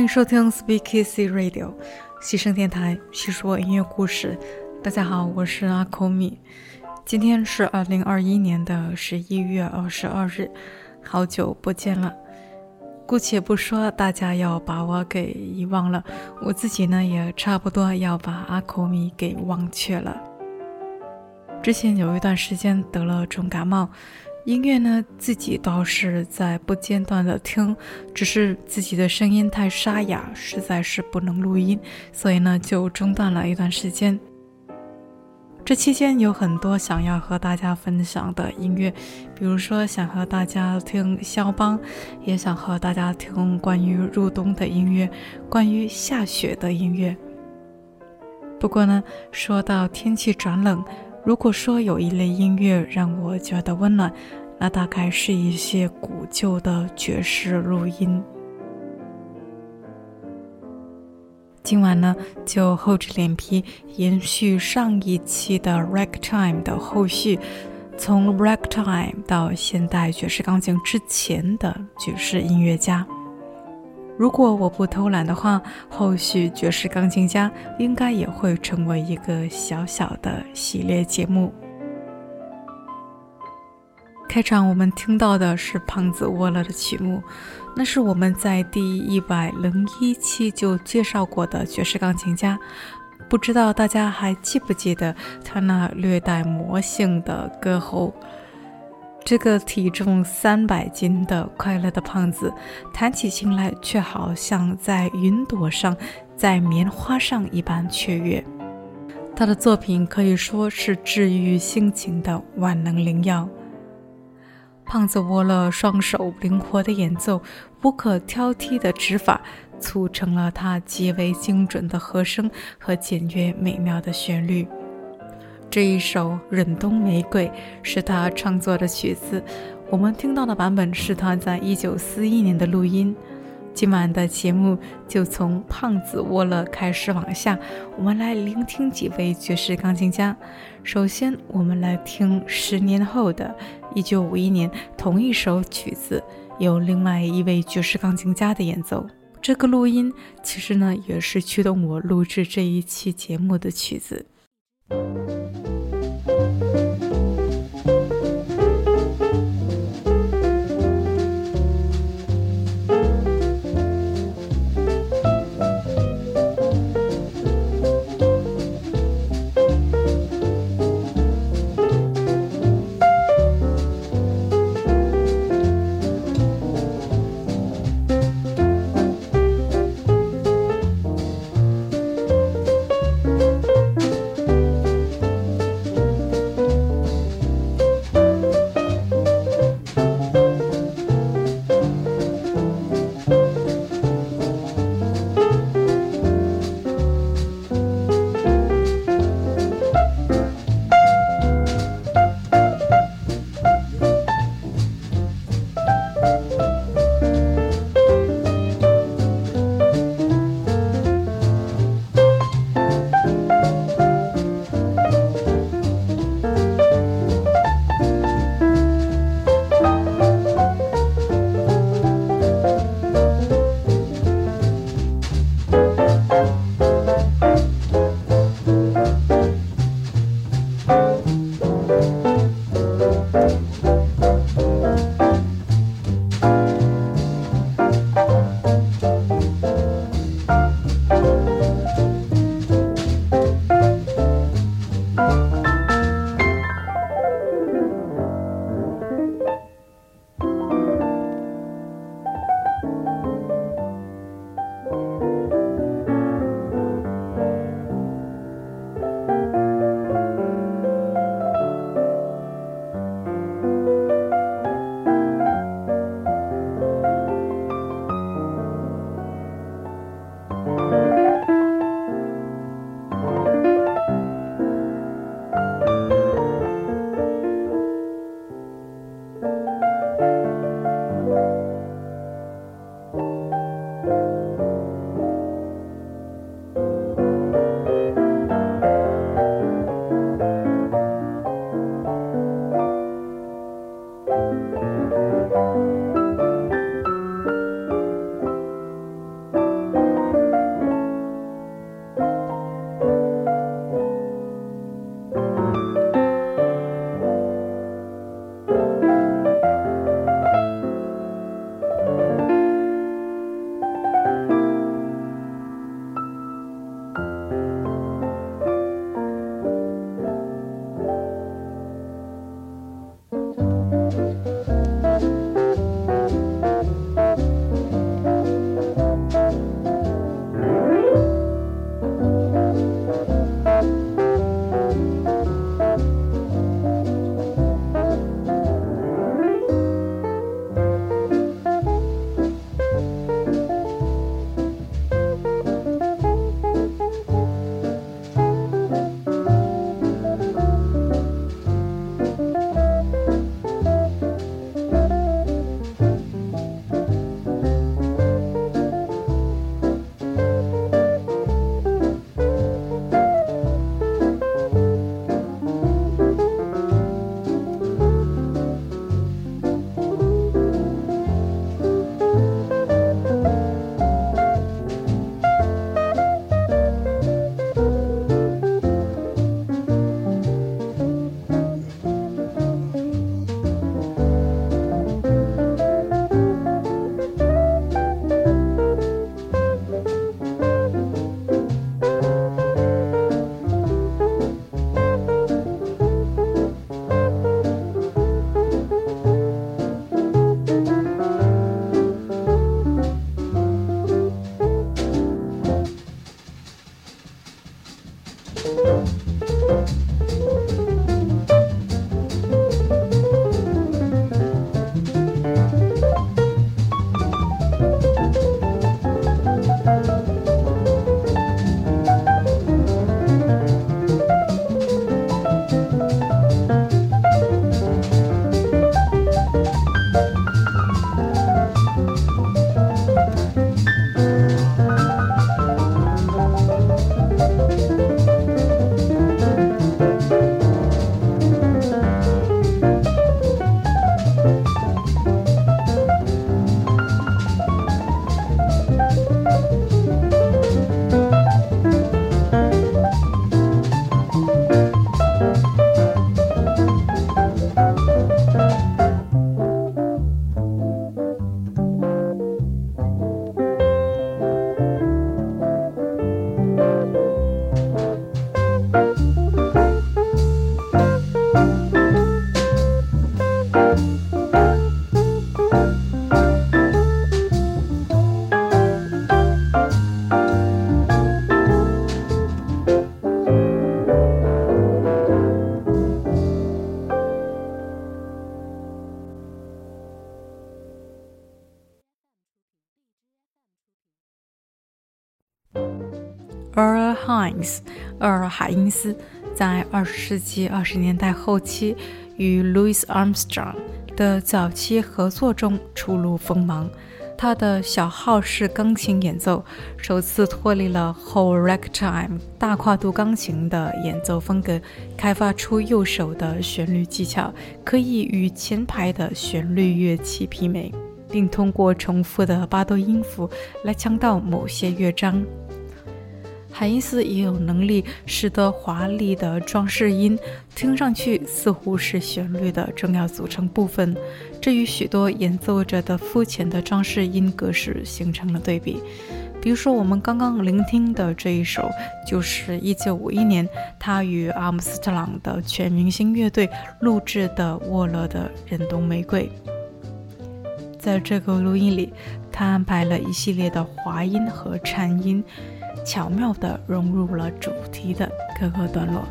欢迎收听 Speak Easy Radio，西声电台，细说音乐故事。大家好，我是阿口米。今天是二零二一年的十一月二十二日，好久不见了。姑且不说大家要把我给遗忘了，我自己呢也差不多要把阿口米给忘却了。之前有一段时间得了重感冒。音乐呢，自己倒是在不间断的听，只是自己的声音太沙哑，实在是不能录音，所以呢就中断了一段时间。这期间有很多想要和大家分享的音乐，比如说想和大家听肖邦，也想和大家听关于入冬的音乐，关于下雪的音乐。不过呢，说到天气转冷。如果说有一类音乐让我觉得温暖，那大概是一些古旧的爵士录音。今晚呢，就厚着脸皮延续上一期的 Ragtime 的后续，从 Ragtime 到现代爵士钢琴之前的爵士音乐家。如果我不偷懒的话，后续爵士钢琴家应该也会成为一个小小的系列节目。开场我们听到的是胖子沃勒的曲目，那是我们在第一百零一期就介绍过的爵士钢琴家，不知道大家还记不记得他那略带魔性的歌喉。这个体重三百斤的快乐的胖子，弹起琴来却好像在云朵上，在棉花上一般雀跃。他的作品可以说是治愈心情的万能灵药。胖子握了双手，灵活的演奏，无可挑剔的指法，促成了他极为精准的和声和简约美妙的旋律。这一首《忍冬玫瑰》是他创作的曲子，我们听到的版本是他在一九四一年的录音。今晚的节目就从胖子沃勒开始往下，我们来聆听几位爵士钢琴家。首先，我们来听十年后的一九五一年同一首曲子，由另外一位爵士钢琴家的演奏。这个录音其实呢，也是驱动我录制这一期节目的曲子。二十世纪二十年代后期与 Louis Armstrong 的早期合作中初露锋芒。他的小号式钢琴演奏首次脱离了 Hole Ragtime 大跨度钢琴的演奏风格，开发出右手的旋律技巧可以与前排的旋律乐器媲美，并通过重复的八度音符来强调某些乐章。海因斯也有能力使得华丽的装饰音听上去似乎是旋律的重要组成部分，这与许多演奏者的肤浅的装饰音格式形成了对比。比如说，我们刚刚聆听的这一首，就是1951年他与阿姆斯特朗的全明星乐队录制的沃勒的《忍冬玫瑰》。在这个录音里，他安排了一系列的滑音和颤音。巧妙地融入了主题的各个段落。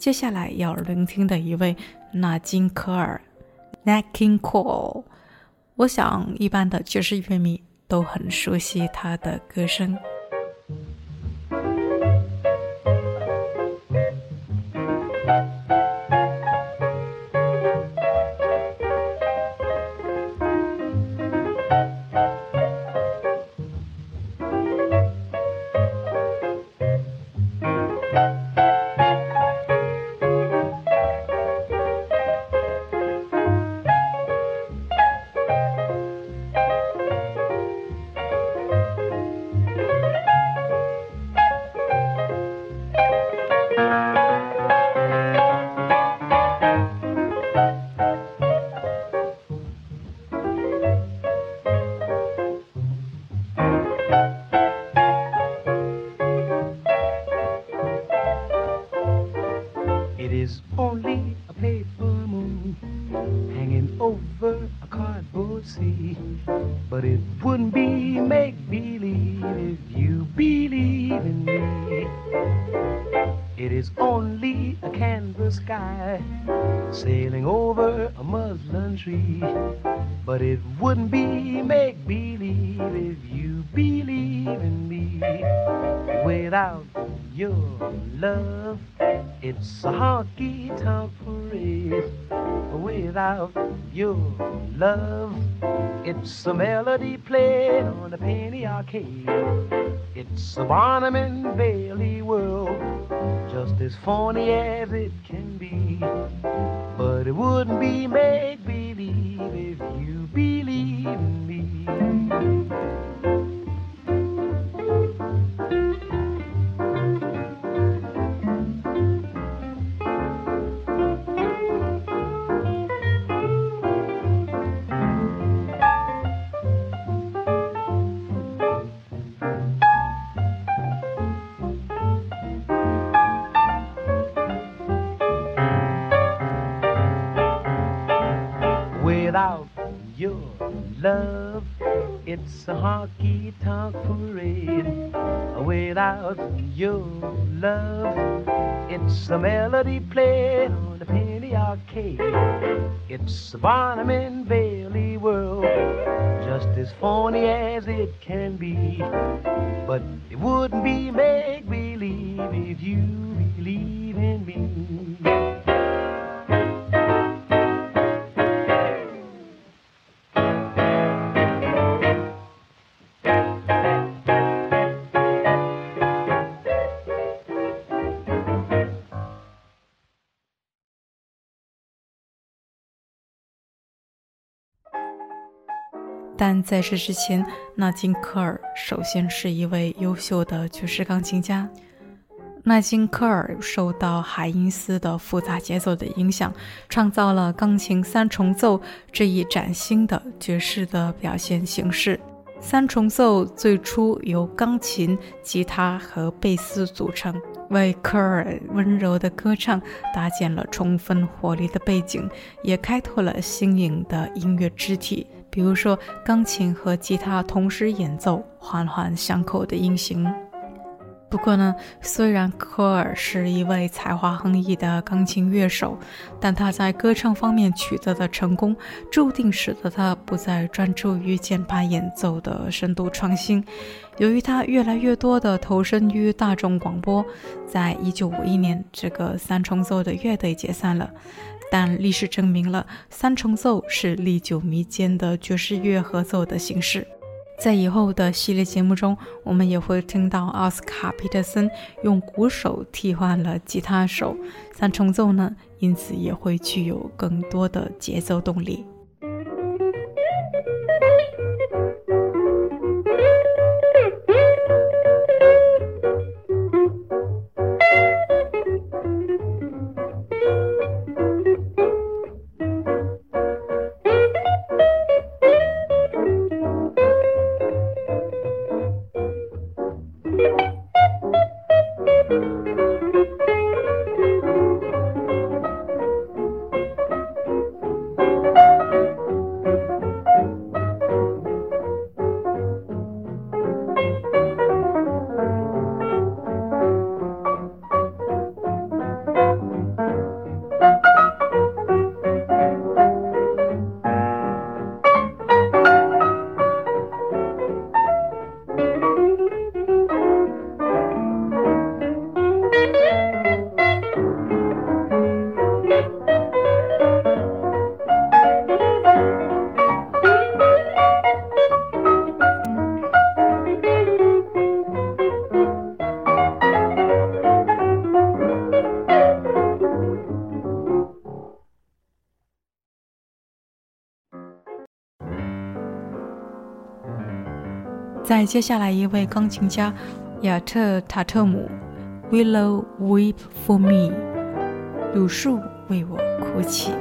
接下来要聆听的一位纳金科尔 （Nat King Cole），我想一般的爵士乐迷都很熟悉他的歌声。But it wouldn't be make believe if you believe in me. Without your love, it's a honky tonk parade. Without your love, it's a melody played on a penny arcade. It's a Barnum and Bailey world, just as phony as it can be. But it wouldn't be make It's a honky tonk parade without your love. It's a melody played on the penny arcade. It's a Barnum and Bailey world, just as phony as it can be. But it wouldn't be make believe if you believe in me. 但在这之前，纳金科尔首先是一位优秀的爵士钢琴家。纳金科尔受到海因斯的复杂节奏的影响，创造了钢琴三重奏这一崭新的爵士的表现形式。三重奏最初由钢琴、吉他和贝斯组成，为科尔温柔的歌唱搭建了充分活力的背景，也开拓了新颖的音乐肢体，比如说钢琴和吉他同时演奏，环环相扣的音型。不过呢，虽然科尔是一位才华横溢的钢琴乐手，但他在歌唱方面取得的成功，注定使得他不再专注于键盘演奏的深度创新。由于他越来越多的投身于大众广播，在一九五一年，这个三重奏的乐队解散了。但历史证明了，三重奏是历久弥坚的爵士乐合奏的形式。在以后的系列节目中，我们也会听到奥斯卡·皮特森用鼓手替换了吉他手，三重奏呢，因此也会具有更多的节奏动力。接下来一位钢琴家亚特塔特姆，Willow weep for me，柳树为我哭泣。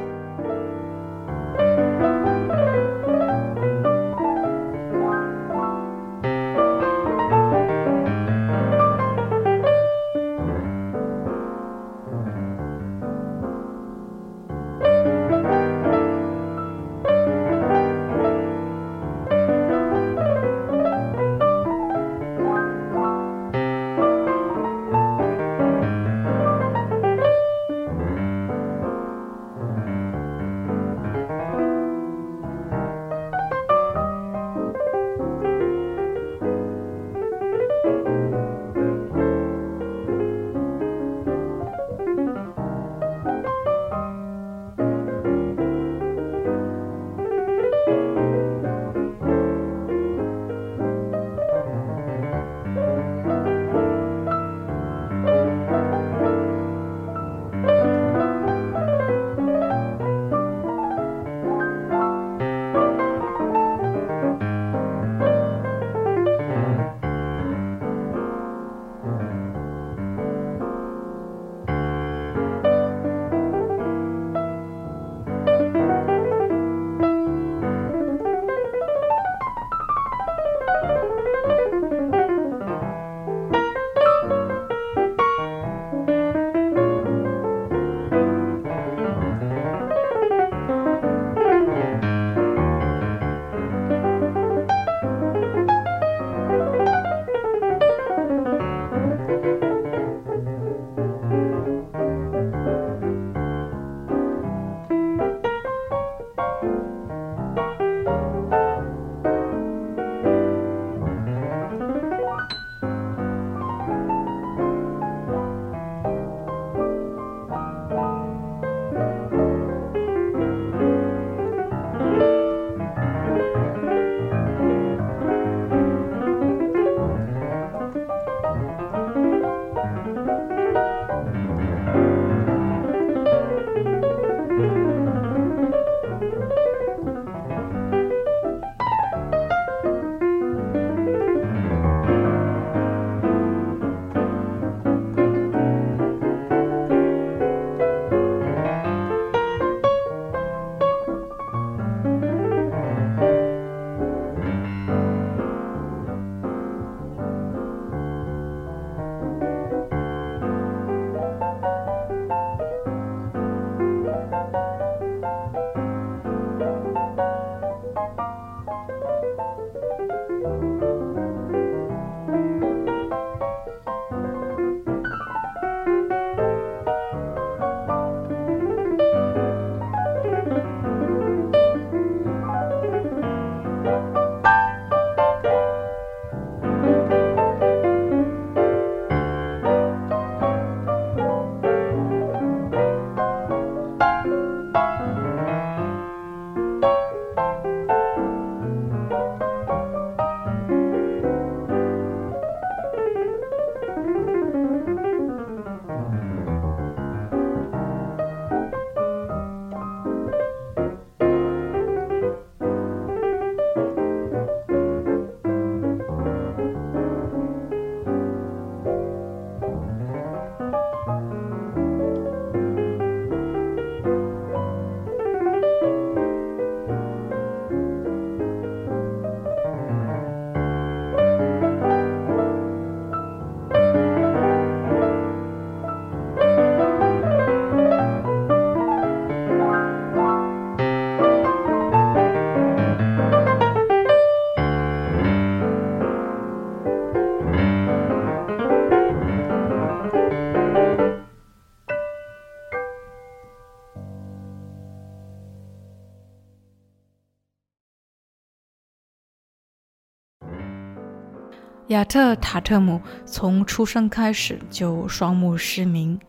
亚特塔特姆从出生开始就双目失明。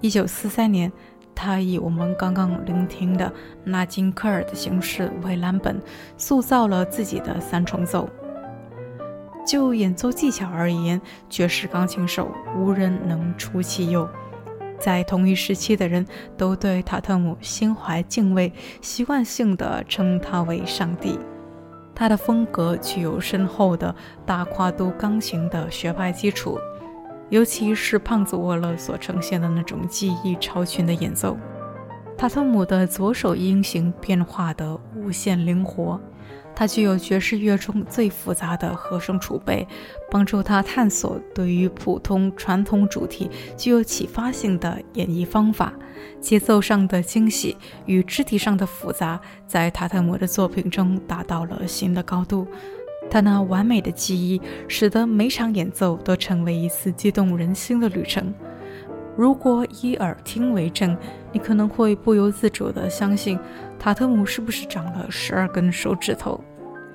一九四三年，他以我们刚刚聆听的纳金科尔的形式为蓝本，塑造了自己的三重奏。就演奏技巧而言，爵士钢琴手无人能出其右。在同一时期的人都对塔特姆心怀敬畏，习惯性地称他为上帝。他的风格具有深厚的大跨度钢琴的学派基础，尤其是胖子沃勒所呈现的那种技艺超群的演奏。塔特姆的左手音型变化的无限灵活。它具有爵士乐中最复杂的和声储备，帮助他探索对于普通传统主题具有启发性的演绎方法。节奏上的惊喜与肢体上的复杂，在塔特姆的作品中达到了新的高度。他那完美的记忆，使得每场演奏都成为一次激动人心的旅程。如果以耳听为证，你可能会不由自主地相信，塔特姆是不是长了十二根手指头？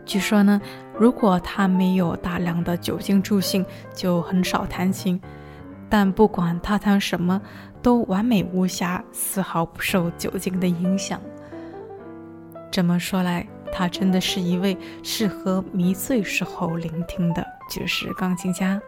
据说呢，如果他没有大量的酒精助兴，就很少弹琴。但不管他弹什么，都完美无瑕，丝毫不受酒精的影响。这么说来，他真的是一位适合迷醉时候聆听的爵士钢琴家。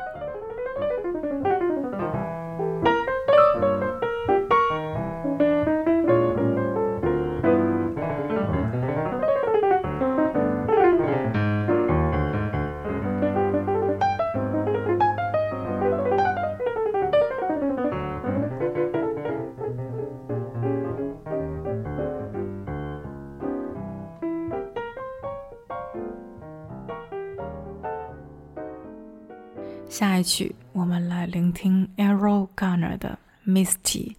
下一曲，我们来聆听 Errol Garner 的《Misty》。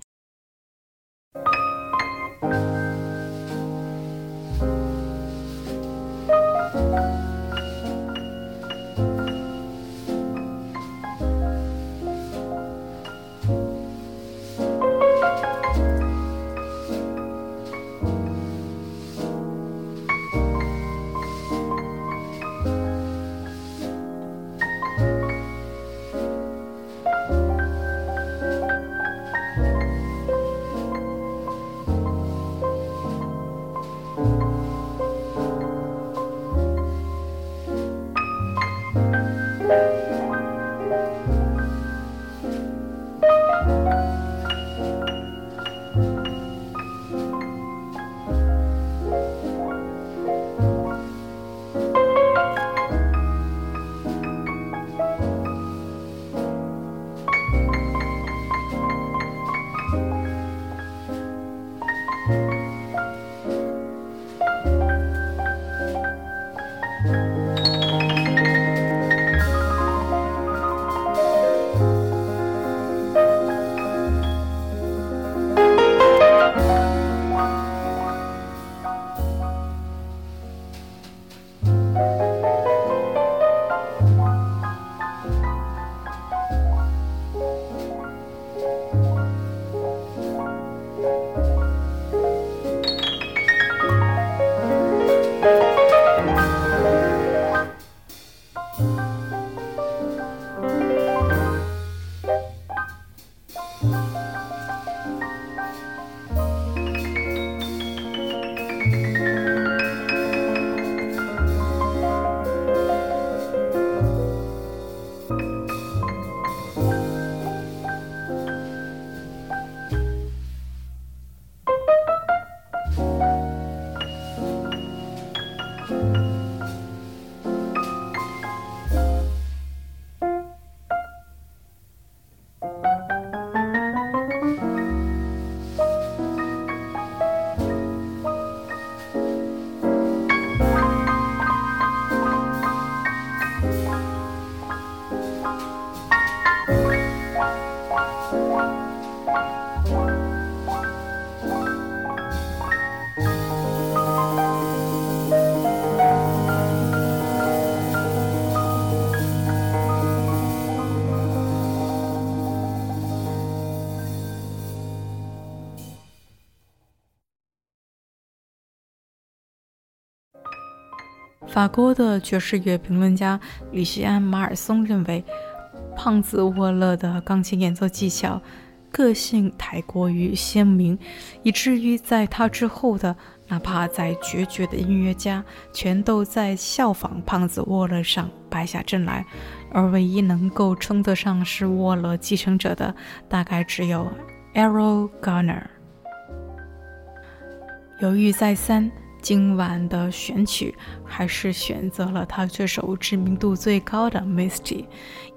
法国的爵士乐评论家吕西安·马尔松认为，胖子沃勒的钢琴演奏技巧、个性太过于鲜明，以至于在他之后的哪怕在绝绝的音乐家，全都在效仿胖子沃勒上败下阵来，而唯一能够称得上是沃勒继承者的，大概只有 Errol Garner。犹豫再三。今晚的选曲还是选择了他这首知名度最高的《Misty》。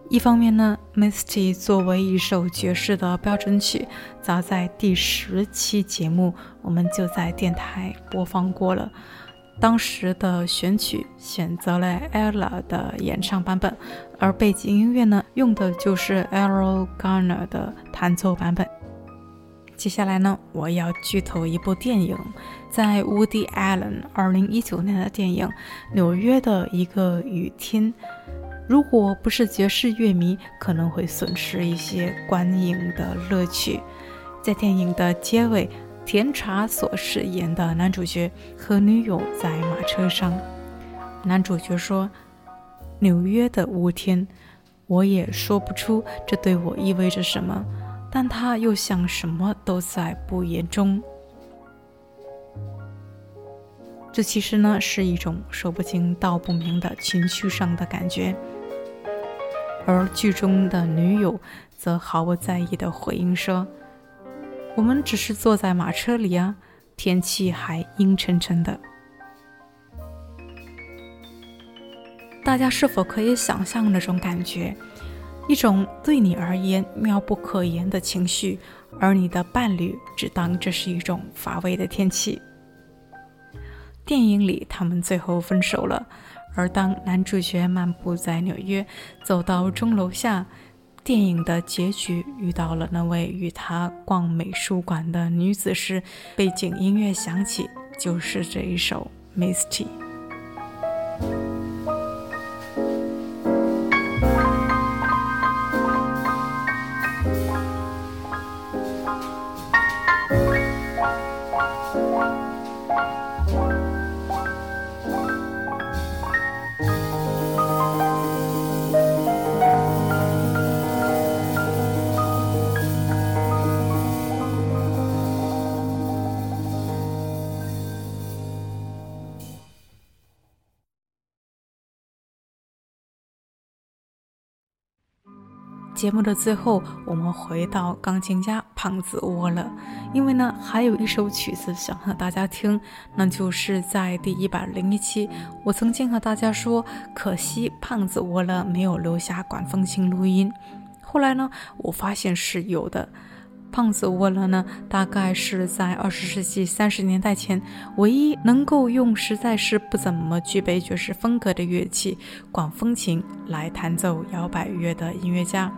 一方面呢，《Misty》作为一首爵士的标准曲，早在第十期节目我们就在电台播放过了。当时的选曲选择了 Ella 的演唱版本，而背景音乐呢，用的就是 Errol Garner 的弹奏版本。接下来呢，我要剧透一部电影，在 Woody Allen 二零一九年的电影《纽约的一个雨天》。如果不是爵士乐迷，可能会损失一些观影的乐趣。在电影的结尾，甜茶所饰演的男主角和女友在马车上，男主角说：“纽约的雾天，我也说不出这对我意味着什么。”但他又像什么都在不言中，这其实呢是一种说不清道不明的情绪上的感觉。而剧中的女友则毫不在意的回应说：“我们只是坐在马车里啊，天气还阴沉沉的。”大家是否可以想象那种感觉？一种对你而言妙不可言的情绪，而你的伴侣只当这是一种乏味的天气。电影里他们最后分手了，而当男主角漫步在纽约，走到钟楼下，电影的结局遇到了那位与他逛美术馆的女子时，背景音乐响起，就是这一首《Misty》。节目的最后，我们回到钢琴家胖子窝了，因为呢，还有一首曲子想和大家听，那就是在第一百零一期，我曾经和大家说，可惜胖子窝了没有留下管风琴录音。后来呢，我发现是有的。胖子沃勒呢，大概是在二十世纪三十年代前，唯一能够用实在是不怎么具备爵士风格的乐器——管风琴来弹奏摇摆乐的音乐家。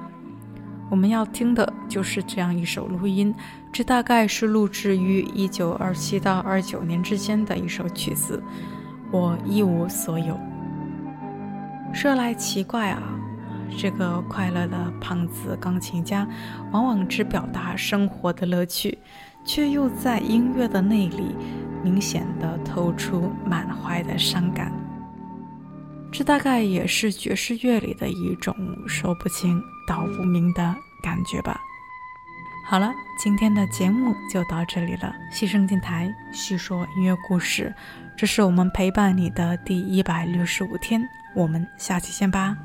我们要听的就是这样一首录音，这大概是录制于一九二七到二九年之间的一首曲子。我一无所有。说来奇怪啊，这个快乐的胖子钢琴家，往往只表达生活的乐趣，却又在音乐的内里明显的透出满怀的伤感。这大概也是爵士乐里的一种说不清道不明的感觉吧。好了，今天的节目就到这里了。西声电台叙说音乐故事，这是我们陪伴你的第一百六十五天，我们下期见吧。